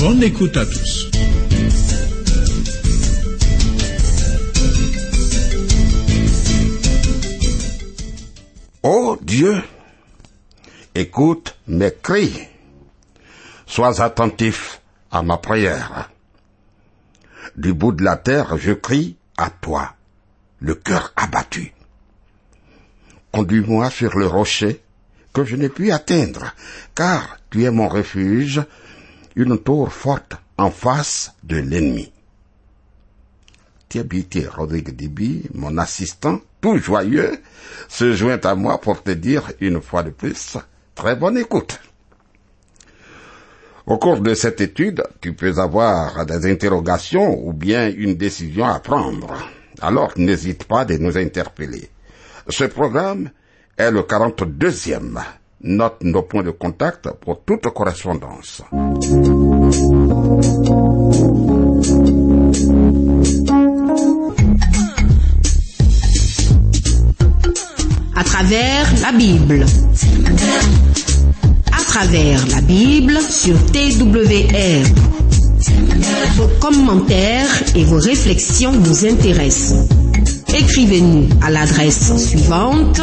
Bonne écoute à tous. Ô Dieu, écoute mes cris. Sois attentif à ma prière. Du bout de la terre, je crie à toi, le cœur abattu. Conduis-moi sur le rocher que je n'ai pu atteindre, car tu es mon refuge, une tour forte en face de l'ennemi. Thiabité Rodrigue Dibi, mon assistant, tout joyeux, se joint à moi pour te dire une fois de plus, très bonne écoute. Au cours de cette étude, tu peux avoir des interrogations ou bien une décision à prendre. Alors n'hésite pas de nous interpeller. Ce programme est le 42e. Note nos points de contact pour toute correspondance. À travers la Bible. À travers la Bible sur TWR. Vos commentaires et vos réflexions nous intéressent. Écrivez-nous à l'adresse suivante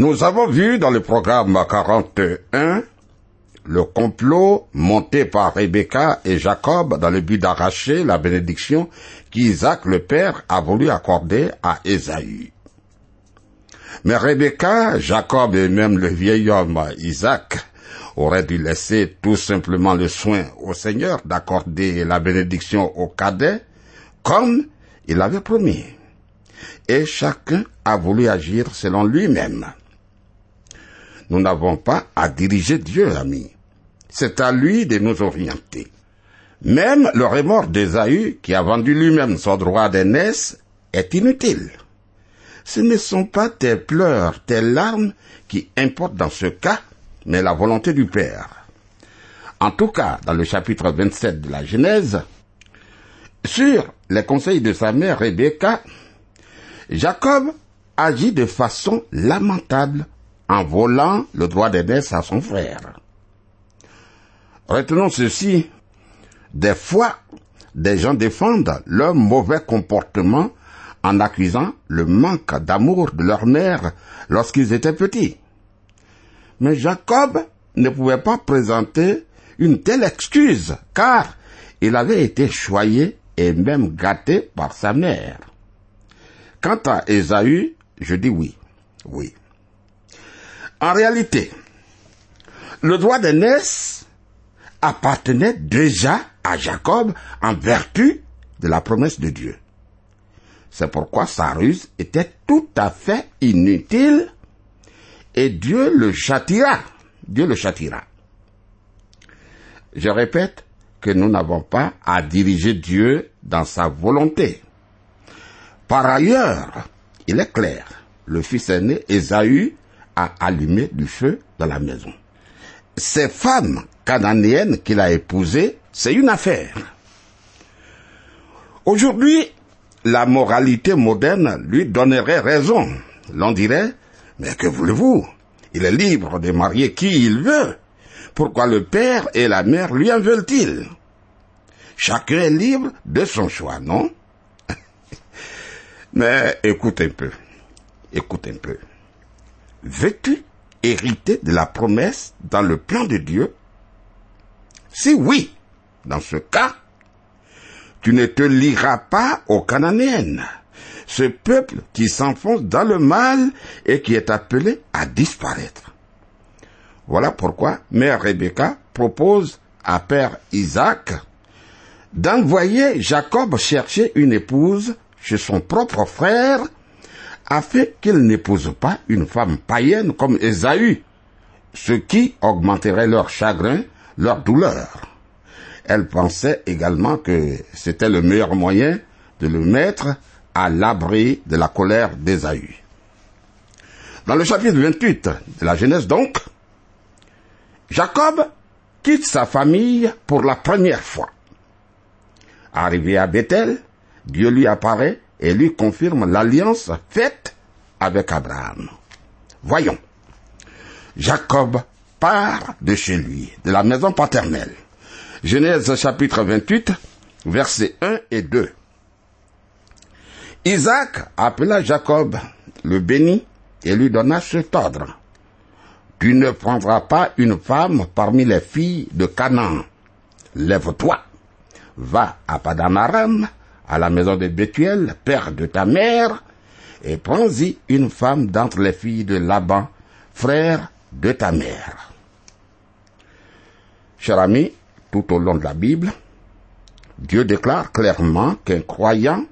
Nous avons vu dans le programme 41 le complot monté par Rebecca et Jacob dans le but d'arracher la bénédiction qu'Isaac le père a voulu accorder à Ésaü. Mais Rebecca, Jacob et même le vieil homme Isaac auraient dû laisser tout simplement le soin au Seigneur d'accorder la bénédiction au cadet comme il avait promis. Et chacun a voulu agir selon lui-même. Nous n'avons pas à diriger Dieu, ami. C'est à lui de nous orienter. Même le remords d'Ésaü, qui a vendu lui-même son droit d'aînesse, est inutile. Ce ne sont pas tes pleurs, tes larmes qui importent dans ce cas, mais la volonté du Père. En tout cas, dans le chapitre 27 de la Genèse, sur les conseils de sa mère Rebecca, Jacob agit de façon lamentable en volant le droit d'aînesse à son frère. Retenons ceci. Des fois, des gens défendent leur mauvais comportement en accusant le manque d'amour de leur mère lorsqu'ils étaient petits. Mais Jacob ne pouvait pas présenter une telle excuse, car il avait été choyé et même gâté par sa mère. Quant à Ésaü, je dis oui, oui. En réalité, le droit d'aînesse appartenait déjà à Jacob en vertu de la promesse de Dieu. C'est pourquoi sa ruse était tout à fait inutile et Dieu le châtira. Dieu le châtira. Je répète que nous n'avons pas à diriger Dieu dans sa volonté. Par ailleurs, il est clair, le fils aîné Ésaü allumé du feu dans la maison. Ces femmes cananéennes qu'il a épousées, c'est une affaire. Aujourd'hui, la moralité moderne lui donnerait raison. L'on dirait, mais que voulez-vous? Il est libre de marier qui il veut. Pourquoi le père et la mère lui en veulent-ils? Chacun est libre de son choix, non? Mais écoute un peu, écoute un peu. Veux-tu hériter de la promesse dans le plan de Dieu? Si oui, dans ce cas, tu ne te lieras pas aux Cananéennes, ce peuple qui s'enfonce dans le mal et qui est appelé à disparaître. Voilà pourquoi Mère Rebecca propose à Père Isaac d'envoyer Jacob chercher une épouse chez son propre frère afin qu'il n'épouse pas une femme païenne comme Ésaü, ce qui augmenterait leur chagrin, leur douleur. Elle pensait également que c'était le meilleur moyen de le mettre à l'abri de la colère d'Ésaü. Dans le chapitre 28 de la Genèse donc, Jacob quitte sa famille pour la première fois. Arrivé à Bethel, Dieu lui apparaît et lui confirme l'alliance faite avec Abraham. Voyons. Jacob part de chez lui, de la maison paternelle. Genèse chapitre 28, versets 1 et 2. Isaac appela Jacob, le bénit et lui donna cet ordre. Tu ne prendras pas une femme parmi les filles de Canaan. Lève-toi, va à Padamaram, à la maison de Bethuel, père de ta mère, et prends-y une femme d'entre les filles de Laban, frère de ta mère. Cher ami, tout au long de la Bible, Dieu déclare clairement qu'un croyant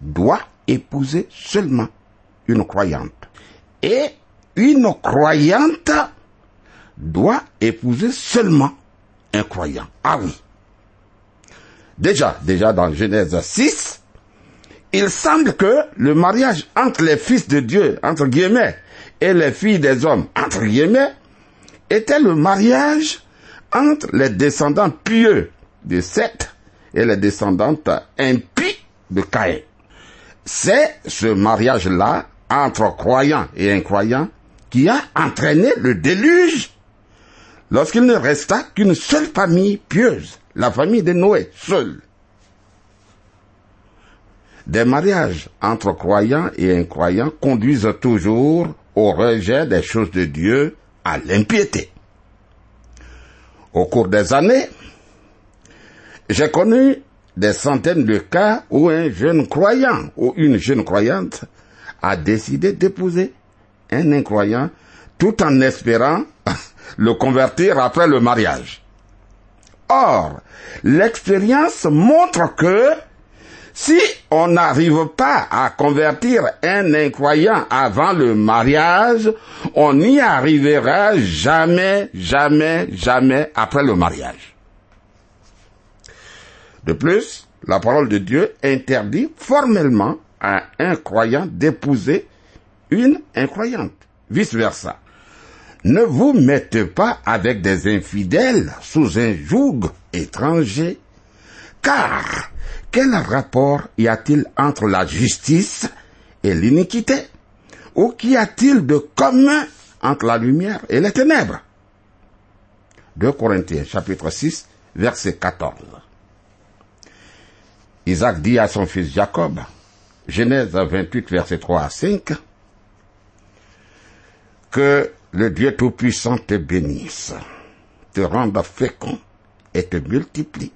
doit épouser seulement une croyante. Et une croyante doit épouser seulement un croyant. Ah oui. Déjà, déjà dans Genèse 6, il semble que le mariage entre les fils de Dieu, entre guillemets, et les filles des hommes, entre guillemets, était le mariage entre les descendants pieux de Seth et les descendantes impies de Caïn. C'est ce mariage-là, entre croyants et incroyants, qui a entraîné le déluge lorsqu'il ne resta qu'une seule famille pieuse, la famille de Noé, seule. Des mariages entre croyants et incroyants conduisent toujours au rejet des choses de Dieu, à l'impiété. Au cours des années, j'ai connu des centaines de cas où un jeune croyant ou une jeune croyante a décidé d'épouser un incroyant tout en espérant le convertir après le mariage. Or, l'expérience montre que si on n'arrive pas à convertir un incroyant avant le mariage, on n'y arrivera jamais, jamais, jamais après le mariage. De plus, la parole de Dieu interdit formellement à un croyant d'épouser une incroyante. Vice versa. Ne vous mettez pas avec des infidèles sous un joug étranger, car quel rapport y a-t-il entre la justice et l'iniquité? Ou qu'y a-t-il de commun entre la lumière et les ténèbres? 2 Corinthiens chapitre 6 verset 14. Isaac dit à son fils Jacob, Genèse 28 verset 3 à 5, que le Dieu Tout-Puissant te bénisse, te rende fécond et te multiplie,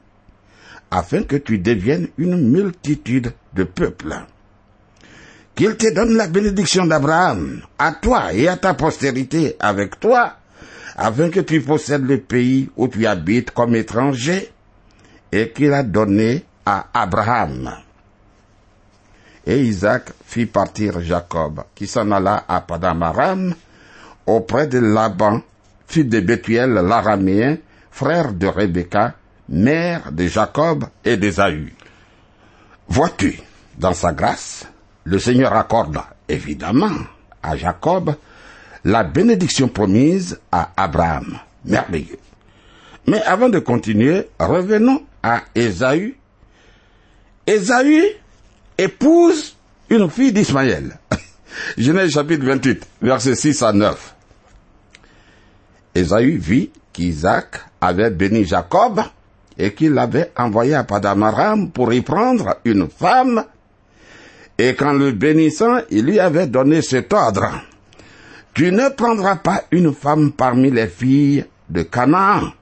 afin que tu deviennes une multitude de peuples. Qu'il te donne la bénédiction d'Abraham, à toi et à ta postérité avec toi, afin que tu possèdes le pays où tu habites comme étranger, et qu'il a donné à Abraham. Et Isaac fit partir Jacob, qui s'en alla à Padamaram, auprès de Laban, fils de Bethuel l'araméen, frère de Rebecca, mère de Jacob et d'Ésaü. Vois-tu, dans sa grâce, le Seigneur accorde évidemment à Jacob la bénédiction promise à Abraham. Merveilleux. Mais avant de continuer, revenons à Ésaü. Ésaü épouse une fille d'Ismaël. Genèse chapitre 28, versets 6 à 9. Ésaü vit qu'Isaac avait béni Jacob et qu'il l'avait envoyé à Padamaram pour y prendre une femme. Et qu'en le bénissant, il lui avait donné cet ordre. tu ne prendras pas une femme parmi les filles de Canaan.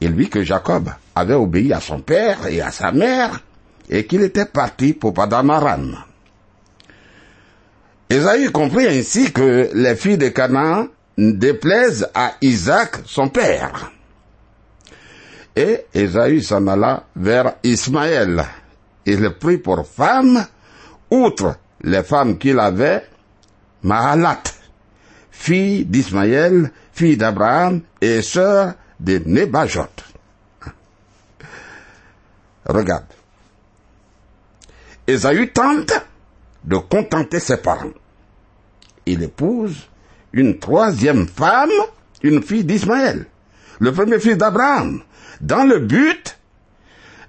Il vit que Jacob avait obéi à son père et à sa mère et qu'il était parti pour Padamaran. Esaü comprit ainsi que les filles de Canaan déplaisent à Isaac son père. Et Esaü s'en alla vers Ismaël. Il prit pour femme, outre les femmes qu'il avait, Mahalat, fille d'Ismaël, fille d'Abraham et sœur de Nebajot. Regarde. Esaü tente de contenter ses parents. Il épouse une troisième femme, une fille d'Ismaël, le premier fils d'Abraham, dans le but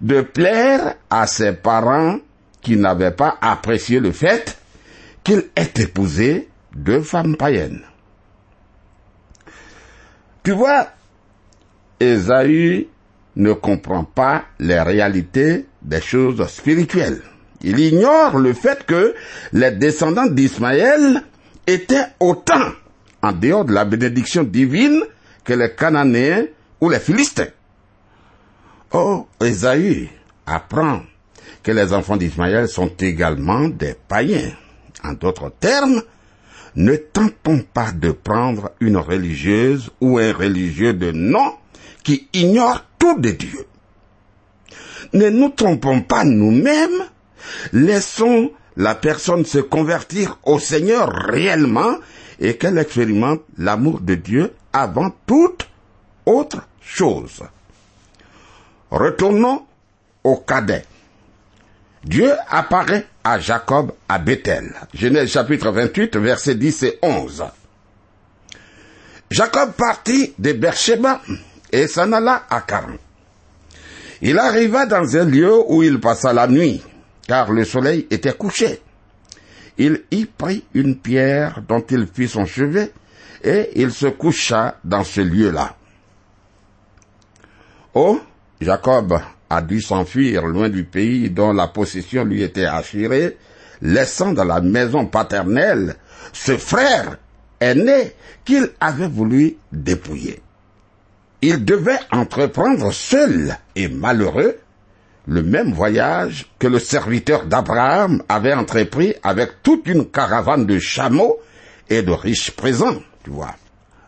de plaire à ses parents qui n'avaient pas apprécié le fait qu'il ait épousé deux femmes païennes. Tu vois, Esaü ne comprend pas les réalités des choses spirituelles. Il ignore le fait que les descendants d'Ismaël étaient autant en dehors de la bénédiction divine que les Cananéens ou les Philistins. Oh, Esaü apprend que les enfants d'Ismaël sont également des païens. En d'autres termes, ne tentons pas de prendre une religieuse ou un religieux de nom qui ignore tout de Dieu. Ne nous trompons pas nous-mêmes, laissons la personne se convertir au Seigneur réellement et qu'elle expérimente l'amour de Dieu avant toute autre chose. Retournons au cadet. Dieu apparaît à Jacob à Bethel. Genèse chapitre 28, versets 10 et 11. Jacob partit de Beersheba et s'en alla à Caran. Il arriva dans un lieu où il passa la nuit, car le soleil était couché. Il y prit une pierre dont il fit son chevet, et il se coucha dans ce lieu-là. Oh, Jacob a dû s'enfuir loin du pays dont la possession lui était assurée, laissant dans la maison paternelle ce frère aîné qu'il avait voulu dépouiller. Il devait entreprendre seul et malheureux le même voyage que le serviteur d'Abraham avait entrepris avec toute une caravane de chameaux et de riches présents, tu vois.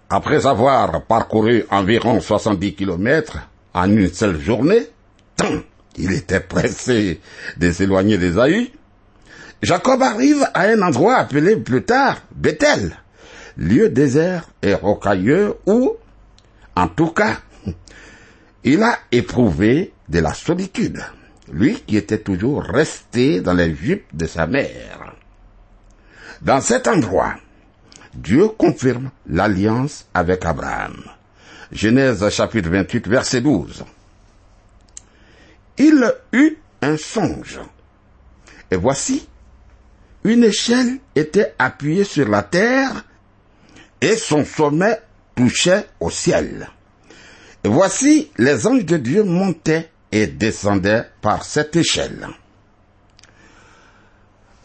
Après avoir parcouru environ 70 kilomètres en une seule journée, tant il était pressé de s'éloigner d'Ésaü, Jacob arrive à un endroit appelé plus tard Bethel, lieu désert et rocailleux où, en tout cas, il a éprouvé de la solitude, lui qui était toujours resté dans les jupes de sa mère. Dans cet endroit, Dieu confirme l'alliance avec Abraham. Genèse chapitre 28 verset 12. Il eut un songe. Et voici, une échelle était appuyée sur la terre et son sommet touchait au ciel. Et voici, les anges de Dieu montaient et descendaient par cette échelle.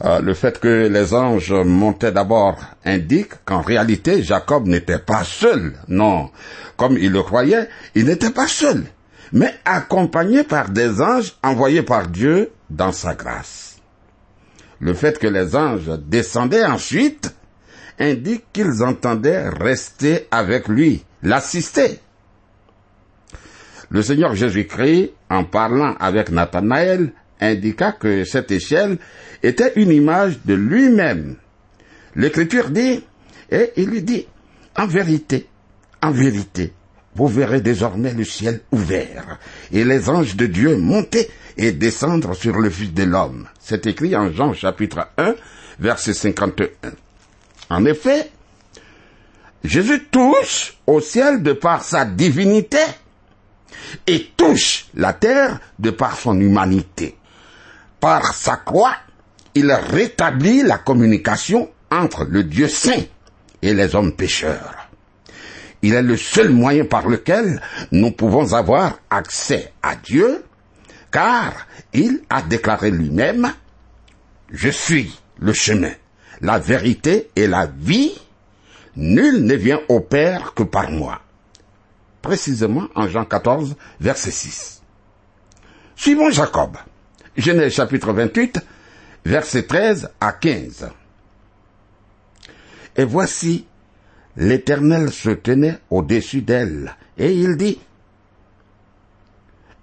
Euh, le fait que les anges montaient d'abord indique qu'en réalité Jacob n'était pas seul. Non, comme il le croyait, il n'était pas seul, mais accompagné par des anges envoyés par Dieu dans sa grâce. Le fait que les anges descendaient ensuite indique qu'ils entendaient rester avec lui, l'assister. Le Seigneur Jésus-Christ, en parlant avec Nathanaël, indiqua que cette échelle était une image de lui-même. L'Écriture dit, et il lui dit, en vérité, en vérité, vous verrez désormais le ciel ouvert et les anges de Dieu monter et descendre sur le Fils de l'homme. C'est écrit en Jean chapitre 1, verset 51. En effet, Jésus touche au ciel de par sa divinité et touche la terre de par son humanité. Par sa croix, il rétablit la communication entre le Dieu saint et les hommes pécheurs. Il est le seul moyen par lequel nous pouvons avoir accès à Dieu, car il a déclaré lui-même, Je suis le chemin, la vérité et la vie. Nul ne vient au Père que par moi. Précisément en Jean 14, verset 6. Suivons Jacob. Genèse chapitre 28, verset 13 à 15. Et voici, l'Éternel se tenait au-dessus d'elle, et il dit,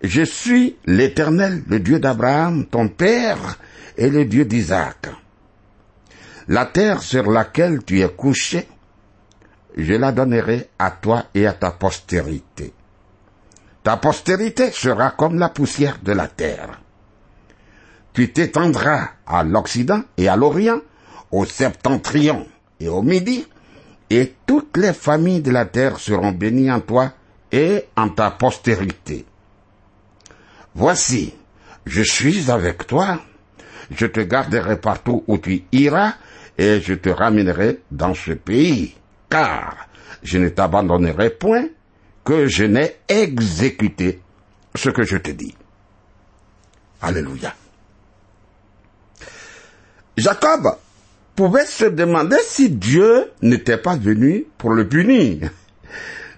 Je suis l'Éternel, le Dieu d'Abraham, ton père, et le Dieu d'Isaac. La terre sur laquelle tu es couché, je la donnerai à toi et à ta postérité. Ta postérité sera comme la poussière de la terre. Tu t'étendras à l'Occident et à l'Orient, au septentrion et au Midi, et toutes les familles de la terre seront bénies en toi et en ta postérité. Voici, je suis avec toi, je te garderai partout où tu iras, et je te ramènerai dans ce pays, car je ne t'abandonnerai point que je n'ai exécuté ce que je te dis. Alléluia. Jacob pouvait se demander si Dieu n'était pas venu pour le punir.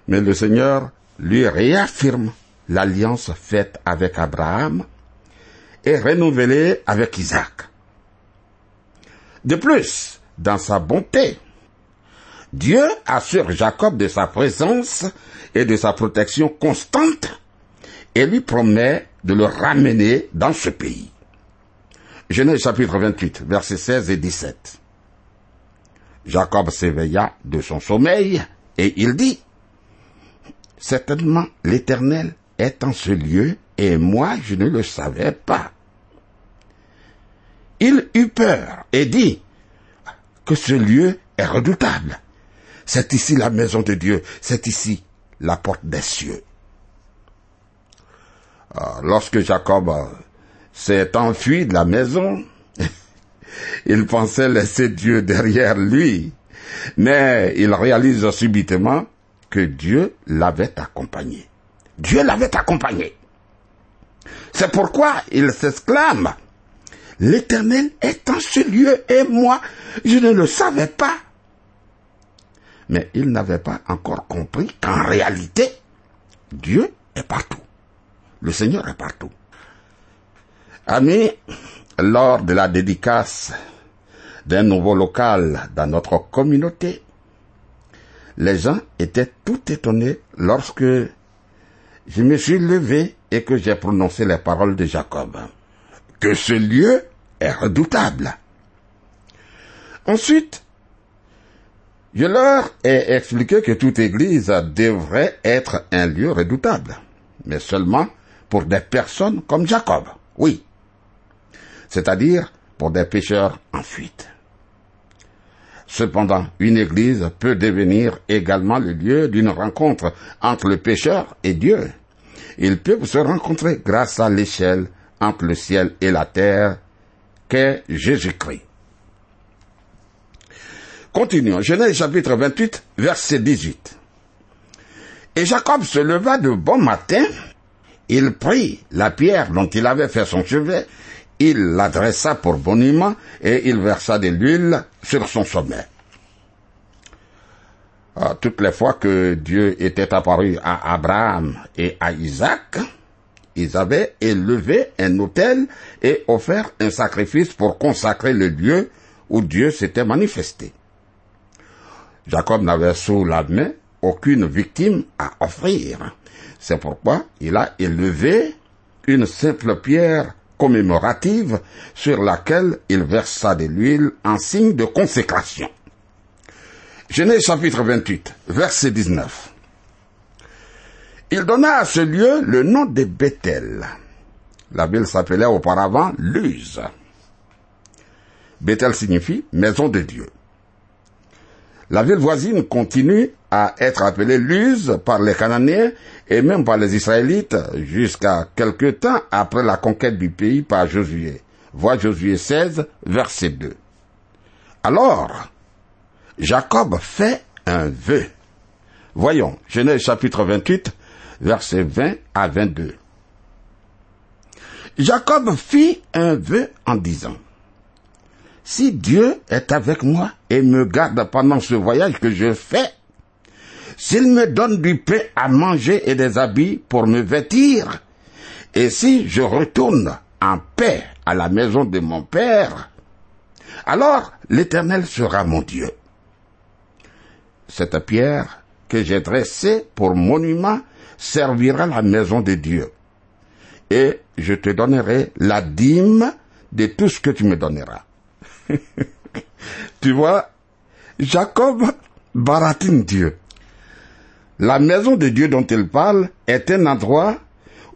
Mais le Seigneur lui réaffirme l'alliance faite avec Abraham et renouvelée avec Isaac. De plus, dans sa bonté, Dieu assure Jacob de sa présence et de sa protection constante et lui promet de le ramener dans ce pays. Genèse chapitre 28, versets 16 et 17. Jacob s'éveilla de son sommeil et il dit, Certainement l'Éternel est en ce lieu et moi je ne le savais pas. Il eut peur et dit que ce lieu est redoutable. C'est ici la maison de Dieu, c'est ici la porte des cieux. Ah, lorsque Jacob s'est enfui de la maison, il pensait laisser Dieu derrière lui, mais il réalise subitement que Dieu l'avait accompagné. Dieu l'avait accompagné. C'est pourquoi il s'exclame, L'Éternel est en ce lieu et moi, je ne le savais pas. Mais il n'avait pas encore compris qu'en réalité, Dieu est partout. Le Seigneur est partout. Amis, lors de la dédicace d'un nouveau local dans notre communauté, les gens étaient tout étonnés lorsque je me suis levé et que j'ai prononcé les paroles de Jacob. Que ce lieu est redoutable. Ensuite, je leur ai expliqué que toute église devrait être un lieu redoutable, mais seulement pour des personnes comme Jacob, oui, c'est-à-dire pour des pécheurs en fuite. Cependant, une église peut devenir également le lieu d'une rencontre entre le pécheur et Dieu. Ils peuvent se rencontrer grâce à l'échelle entre le ciel et la terre qu'est Jésus-Christ. Continuons. Genèse chapitre 28, verset 18. Et Jacob se leva de bon matin, il prit la pierre dont il avait fait son chevet, il l'adressa pour boniment et il versa de l'huile sur son sommet. Ah, toutes les fois que Dieu était apparu à Abraham et à Isaac, ils avaient élevé un autel et offert un sacrifice pour consacrer le lieu où Dieu s'était manifesté. Jacob n'avait sous la main aucune victime à offrir. C'est pourquoi il a élevé une simple pierre commémorative sur laquelle il versa de l'huile en signe de consécration. Genèse chapitre 28, verset 19. Il donna à ce lieu le nom de Bethel. La ville s'appelait auparavant Luz. Bethel signifie maison de Dieu. La ville voisine continue à être appelée Luz par les Cananéens et même par les Israélites jusqu'à quelque temps après la conquête du pays par Josué. Vois Josué 16, verset 2. Alors, Jacob fait un vœu. Voyons, Genèse chapitre 28, verset 20 à 22. Jacob fit un vœu en disant, si Dieu est avec moi et me garde pendant ce voyage que je fais, s'il me donne du pain à manger et des habits pour me vêtir, et si je retourne en paix à la maison de mon Père, alors l'Éternel sera mon Dieu. Cette pierre que j'ai dressée pour monument servira la maison de Dieu. Et je te donnerai la dîme de tout ce que tu me donneras. tu vois, Jacob baratine Dieu. La maison de Dieu dont il parle est un endroit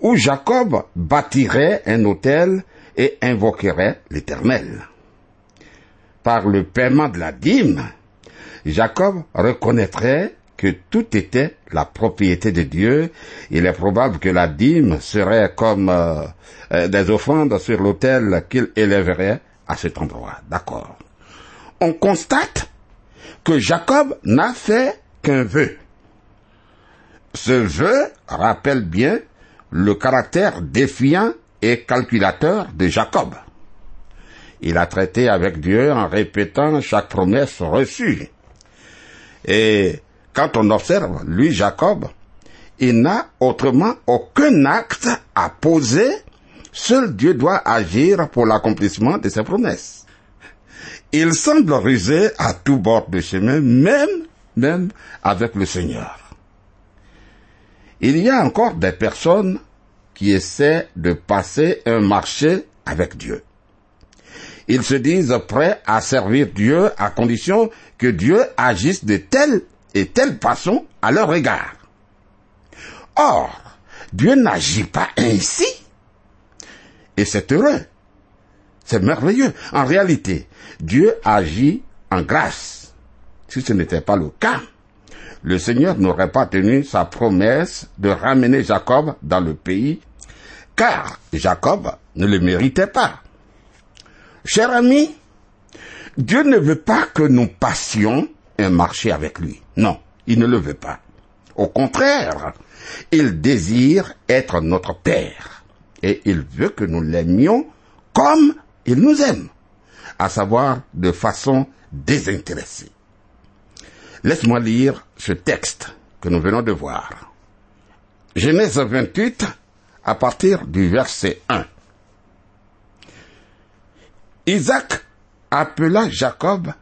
où Jacob bâtirait un hôtel et invoquerait l'Éternel. Par le paiement de la dîme, Jacob reconnaîtrait que tout était la propriété de Dieu. Il est probable que la dîme serait comme euh, euh, des offrandes sur l'autel qu'il élèverait à cet endroit. D'accord. On constate que Jacob n'a fait qu'un vœu. Ce vœu rappelle bien le caractère défiant et calculateur de Jacob. Il a traité avec Dieu en répétant chaque promesse reçue. Et quand on observe, lui, Jacob, il n'a autrement aucun acte à poser. Seul Dieu doit agir pour l'accomplissement de ses promesses. Il semble rusé à tout bord de chemin, même, même avec le Seigneur. Il y a encore des personnes qui essaient de passer un marché avec Dieu. Ils se disent prêts à servir Dieu à condition que Dieu agisse de telle et telle façon à leur égard. Or, Dieu n'agit pas ainsi. Et c'est heureux. C'est merveilleux. En réalité, Dieu agit en grâce. Si ce n'était pas le cas, le Seigneur n'aurait pas tenu sa promesse de ramener Jacob dans le pays, car Jacob ne le méritait pas. Cher ami, Dieu ne veut pas que nous passions un marché avec lui. Non, il ne le veut pas. Au contraire, il désire être notre Père. Et il veut que nous l'aimions comme il nous aime, à savoir de façon désintéressée. Laisse-moi lire ce texte que nous venons de voir. Genèse 28, à partir du verset 1. Isaac appela Jacob,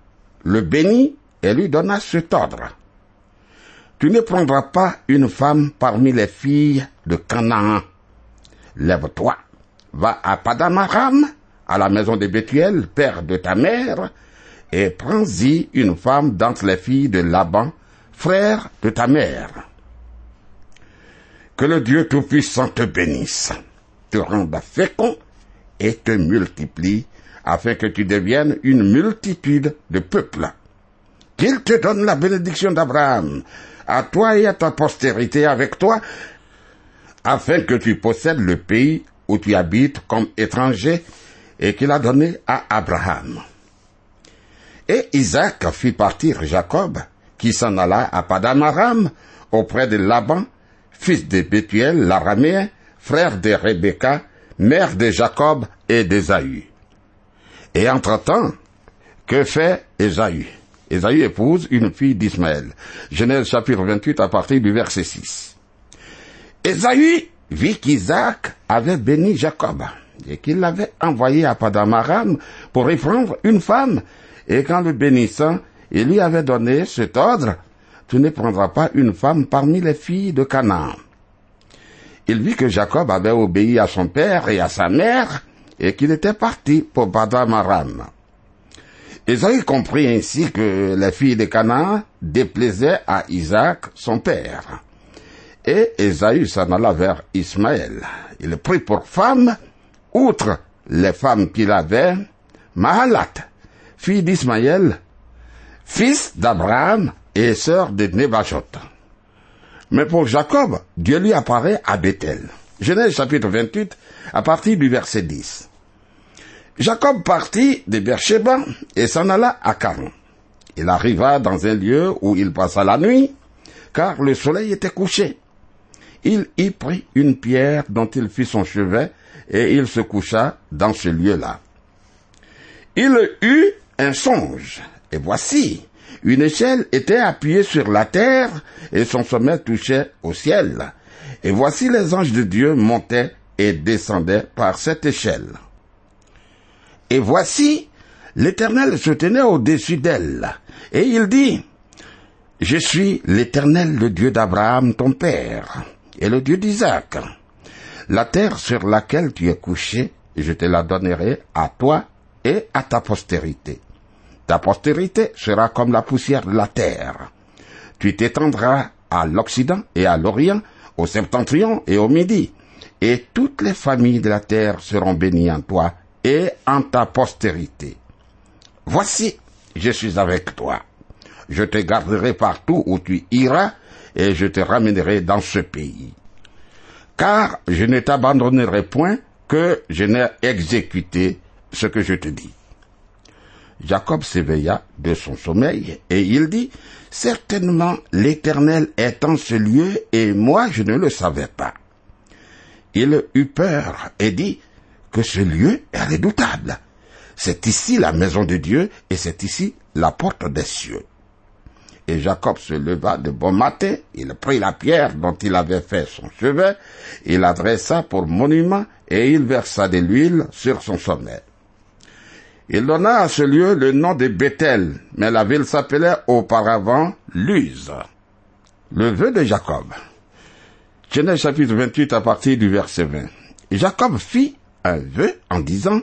le bénit et lui donna cet ordre. Tu ne prendras pas une femme parmi les filles de Canaan. Lève-toi, va à Padamaram, à la maison de Bethuel, père de ta mère, et prends-y une femme d'entre les filles de Laban, frère de ta mère. Que le Dieu Tout-Puissant te bénisse, te rende fécond et te multiplie, afin que tu deviennes une multitude de peuples. Qu'il te donne la bénédiction d'Abraham, à toi et à ta postérité avec toi, afin que tu possèdes le pays où tu habites comme étranger et qu'il a donné à Abraham. Et Isaac fit partir Jacob, qui s'en alla à Padamaram, auprès de Laban, fils de Bethuel, l'araméen, frère de Rebecca, mère de Jacob et d'Ésaü. Et entre-temps, que fait Ésaü? Ésaü épouse une fille d'Ismaël. Genèse chapitre 28 à partir du verset 6. Ésaü vit qu'Isaac avait béni Jacob et qu'il l'avait envoyé à Padamaram pour y prendre une femme. Et qu'en le bénissant, il lui avait donné cet ordre, tu ne prendras pas une femme parmi les filles de Canaan. Il vit que Jacob avait obéi à son père et à sa mère, et qu'il était parti pour Padamaram. Isaïe comprit ainsi que les filles de Canaan déplaisaient à Isaac, son père. Et Esaü s'en alla vers Ismaël. Il prit pour femme, outre les femmes qu'il avait, Mahalat, fille d'Ismaël, fils d'Abraham et sœur de Nebajot. Mais pour Jacob, Dieu lui apparaît à Bethel. Genèse chapitre 28, à partir du verset 10. Jacob partit de Beersheba et s'en alla à Caron. Il arriva dans un lieu où il passa la nuit, car le soleil était couché. Il y prit une pierre dont il fit son chevet, et il se coucha dans ce lieu-là. Il eut un songe. Et voici, une échelle était appuyée sur la terre et son sommet touchait au ciel. Et voici les anges de Dieu montaient et descendaient par cette échelle. Et voici, l'Éternel se tenait au-dessus d'elle. Et il dit, Je suis l'Éternel, le Dieu d'Abraham, ton père, et le Dieu d'Isaac. La terre sur laquelle tu es couché, je te la donnerai à toi et à ta postérité. Ta postérité sera comme la poussière de la terre. Tu t'étendras à l'Occident et à l'Orient, au septentrion et au Midi, et toutes les familles de la terre seront bénies en toi et en ta postérité. Voici, je suis avec toi. Je te garderai partout où tu iras, et je te ramènerai dans ce pays. Car je ne t'abandonnerai point que je n'ai exécuté ce que je te dis. Jacob s'éveilla de son sommeil et il dit, Certainement l'Éternel est en ce lieu et moi je ne le savais pas. Il eut peur et dit que ce lieu est redoutable. C'est ici la maison de Dieu et c'est ici la porte des cieux. Et Jacob se leva de bon matin, il prit la pierre dont il avait fait son chevet, il adressa pour monument et il versa de l'huile sur son sommet. Il donna à ce lieu le nom de Bethel, mais la ville s'appelait auparavant Luz. Le vœu de Jacob. Genèse chapitre 28 à partir du verset 20. Jacob fit un vœu en disant,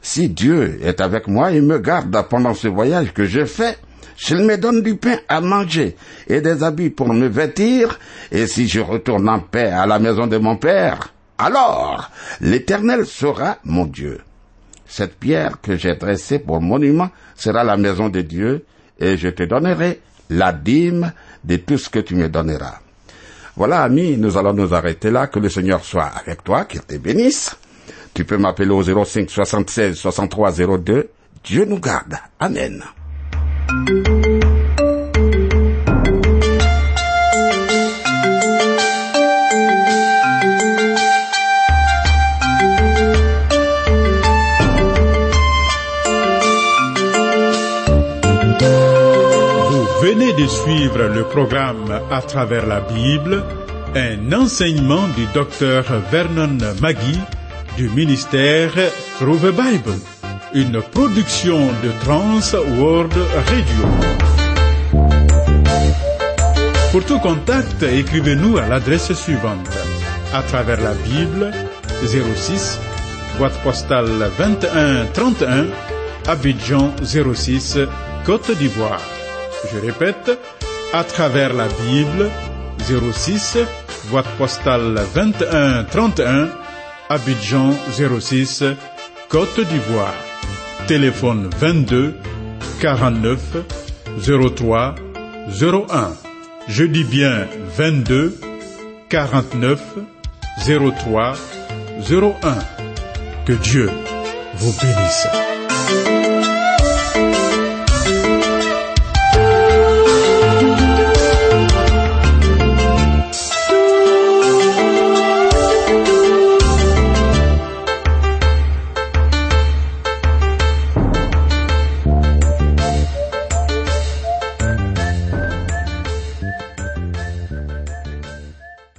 si Dieu est avec moi et me garde pendant ce voyage que je fais, s'il me donne du pain à manger et des habits pour me vêtir, et si je retourne en paix à la maison de mon père, alors l'Éternel sera mon Dieu. Cette pierre que j'ai dressée pour monument sera la maison de Dieu, et je te donnerai la dîme de tout ce que tu me donneras. Voilà, amis, nous allons nous arrêter là. Que le Seigneur soit avec toi, qu'il te bénisse. Tu peux m'appeler au 05 76 63 02. Dieu nous garde. Amen. Vous venez de suivre le programme À travers la Bible, un enseignement du docteur Vernon Magui du ministère Through Bible, une production de Trans World Radio. Pour tout contact, écrivez-nous à l'adresse suivante. À travers la Bible, 06, boîte postale 21 31, Abidjan 06, Côte d'Ivoire. Je répète, à travers la Bible, 06, boîte postale 21 31, Abidjan 06, Côte d'Ivoire. Téléphone 22 49 03 01. Je dis bien 22 49 03 01. Que Dieu vous bénisse.